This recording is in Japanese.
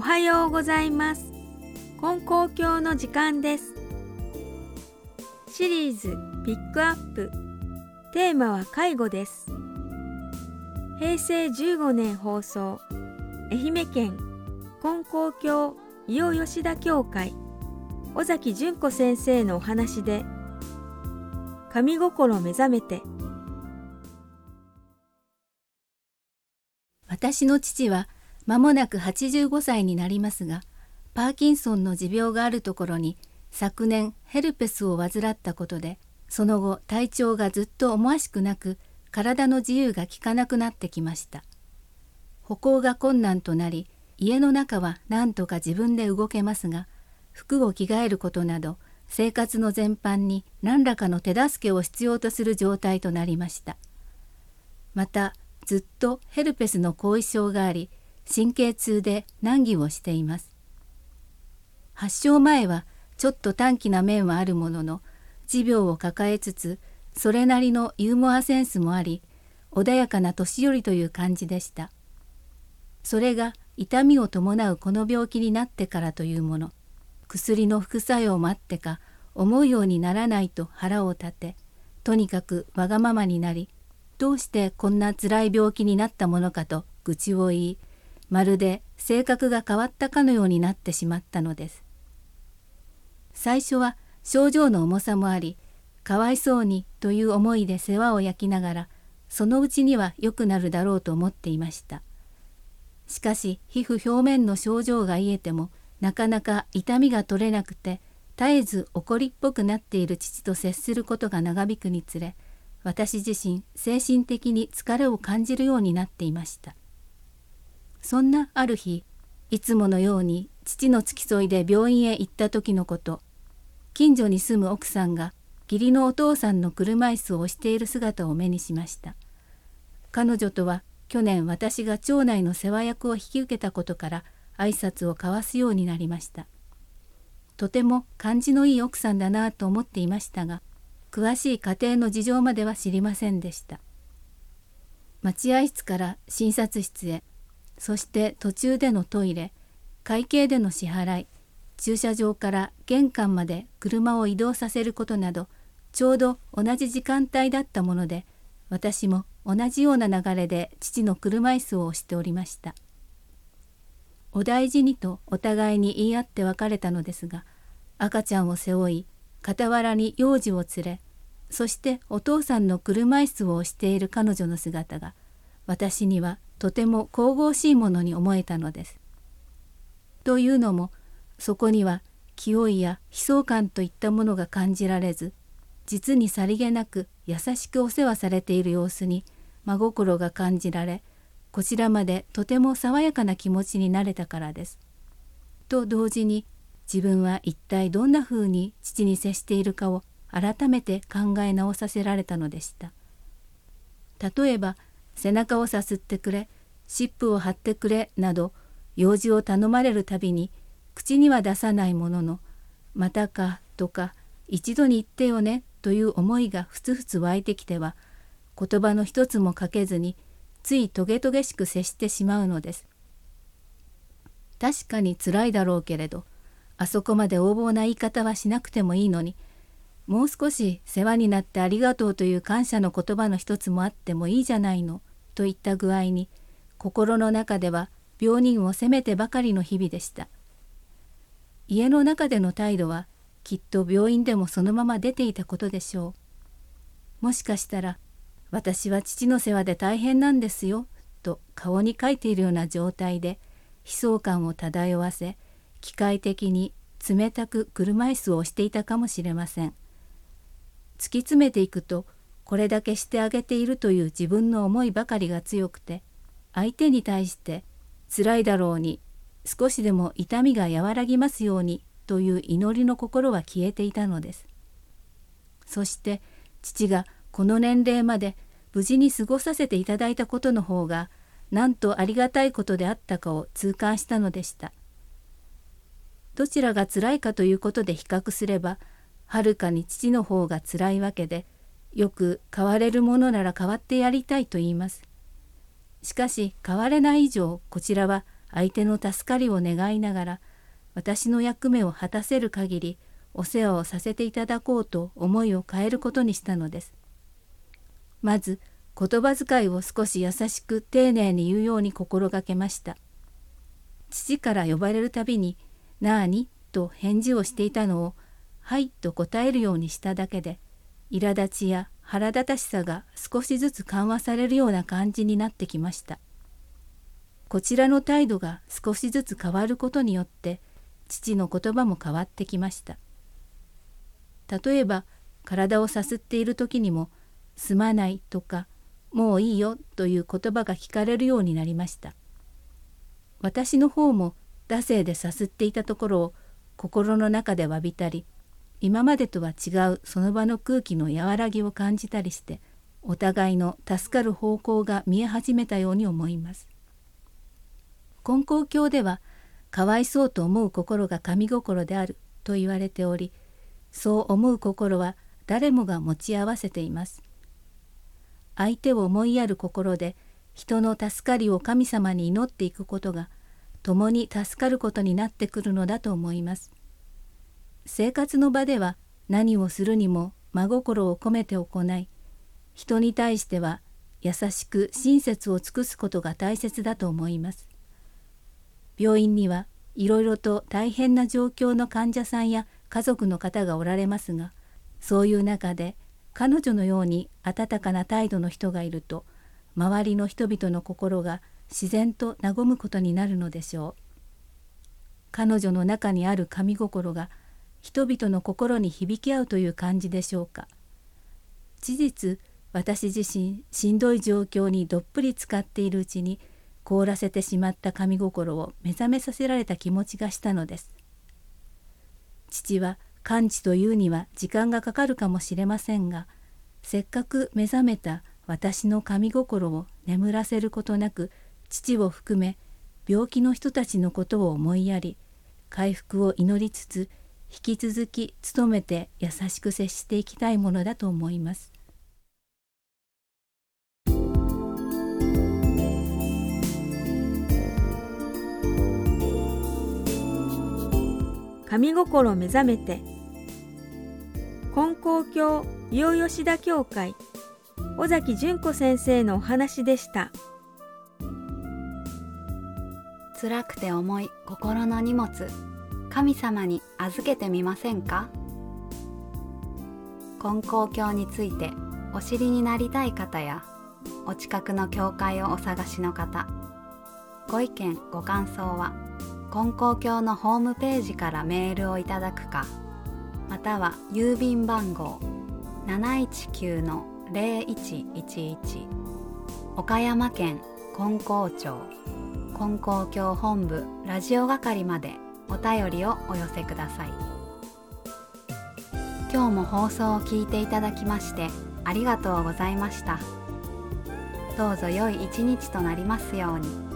おはようございます。根高教の時間です。シリーズピックアップ。テーマは介護です。平成15年放送。愛媛県。根高教伊予吉田教会。尾崎純子先生のお話で。神心目覚めて。私の父は間もなく85歳になりますがパーキンソンの持病があるところに昨年ヘルペスを患ったことでその後体調がずっと思わしくなく体の自由が利かなくなってきました。歩行が困難となり家の中は何とか自分で動けますが服を着替えることなど生活の全般に何らかの手助けを必要とする状態となりました。またずっとヘルペスの後遺症があり神経痛で難儀をしています。発症前はちょっと短気な面はあるものの持病を抱えつつそれなりのユーモアセンスもあり穏やかな年寄りという感じでした。それが痛みを伴うこの病気になってからというもの薬の副作用もあってか思うようにならないと腹を立てとにかくわがままになりどうしてこんな辛い病気になったものかと愚痴を言いまるで性格が変わったかのようになってしまったのです。最初は症状の重さもありかわいそうにという思いで世話を焼きながらそのうちには良くなるだろうと思っていました。しかし皮膚表面の症状が癒えてもなかなか痛みが取れなくて絶えず怒りっぽくなっている父と接することが長引くにつれ私自身精神的に疲れを感じるようになっていました。そんなある日いつものように父の付き添いで病院へ行った時のこと。近所に住む奥さんが義理のお父さんの車椅子を押している姿を目にしました。彼女とは去年私が町内の世話役を引き受けたことから挨拶を交わすようになりました。とても感じのいい奥さんだなと思っていましたが詳しい家庭の事情までは知りませんでした。待合室から診察室へ。そして途中でのトイレ会計での支払い駐車場から玄関まで車を移動させることなどちょうど同じ時間帯だったもので私も同じような流れで父の車椅子を押しておりました。お大事にとお互いに言い合って別れたのですが赤ちゃんを背負い傍らに幼児を連れそしてお父さんの車椅子を押している彼女の姿が私にはとても神々しいものに思えたのです。というのもそこには清いや悲壮感といったものが感じられず実にさりげなく優しくお世話されている様子に真心が感じられこちらまでとても爽やかな気持ちになれたからです。と同時に自分は一体どんなふうに父に接しているかを改めて考え直させられたのでした。例えば背中をさすってくれ湿布を貼ってくれなど用事を頼まれるたびに口には出さないものの「またか」とか「一度に言ってよね」という思いがふつふつ湧いてきては言葉の一つもかけずについトゲトゲしく接してしまうのです。確かにつらいだろうけれどあそこまで横暴な言い方はしなくてもいいのにもう少し世話になってありがとうという感謝の言葉の一つもあってもいいじゃないの。といった具合に心の中では病人を責めてばかりの日々でした。家の中での態度はきっと病院でもそのまま出ていたことでしょう。もしかしたら私は父の世話で大変なんですよと顔に書いているような状態で悲壮感を漂わせ機械的に冷たく車椅子を押していたかもしれません。突き詰めていくとこれだけしてあげているという自分の思いばかりが強くて相手に対して辛いだろうに少しでも痛みが和らぎますようにという祈りの心は消えていたのです。そして父がこの年齢まで無事に過ごさせていただいたことの方がなんとありがたいことであったかを痛感したのでした。どちらが辛いかということで比較すればはるかに父の方が辛いわけでよく変われるものなら変わってやりたいと言います。しかし変われない以上こちらは相手の助かりを願いながら私の役目を果たせる限りお世話をさせていただこうと思いを変えることにしたのです。まず言葉遣いを少し優しく丁寧に言うように心がけました。父から呼ばれるたびに「なあに?」と返事をしていたのを「はい」と答えるようにしただけで苛立ちや腹立たしさが少しずつ緩和されるような感じになってきました。こちらの態度が少しずつ変わることによって父の言葉も変わってきました。例えば体をさすっている時にも「すまない」とか「もういいよ」という言葉が聞かれるようになりました。私の方も惰性でさすっていたところを心の中で詫びたり今までとは違うその場の空気の和らぎを感じたりしてお互いの助かる方向が見え始めたように思います。金光教ではかわいそうと思う心が神心であると言われておりそう思う心は誰もが持ち合わせています。相手を思いやる心で人の助かりを神様に祈っていくことが共に助かることになってくるのだと思います。生活の場では何をするにも真心を込めて行い人に対しては優しく親切を尽くすことが大切だと思います。病院にはいろいろと大変な状況の患者さんや家族の方がおられますがそういう中で彼女のように温かな態度の人がいると周りの人々の心が自然と和むことになるのでしょう。彼女の中にある神心が人々の心に響き合うという感じでしょうか。事実私自身しんどい状況にどっぷり使っているうちに凍らせてしまった神心を目覚めさせられた気持ちがしたのです。父は完治というには時間がかかるかもしれませんがせっかく目覚めた私の神心を眠らせることなく父を含め病気の人たちのことを思いやり回復を祈りつつ引き続き努めて優しく接していきたいものだと思います。神心目覚めて金光教洋吉田教会尾崎純子先生のお話でした辛くて重い心の荷物神様に預けてみませんか？金光教についてお知りになりたい方やお近くの教会をお探しの方ご意見ご感想は金光教のホームページからメールをいただくかまたは郵便番号719-0111岡山県金光町金光教本部ラジオ係までお便りをお寄せください今日も放送を聞いていただきましてありがとうございましたどうぞ良い一日となりますように。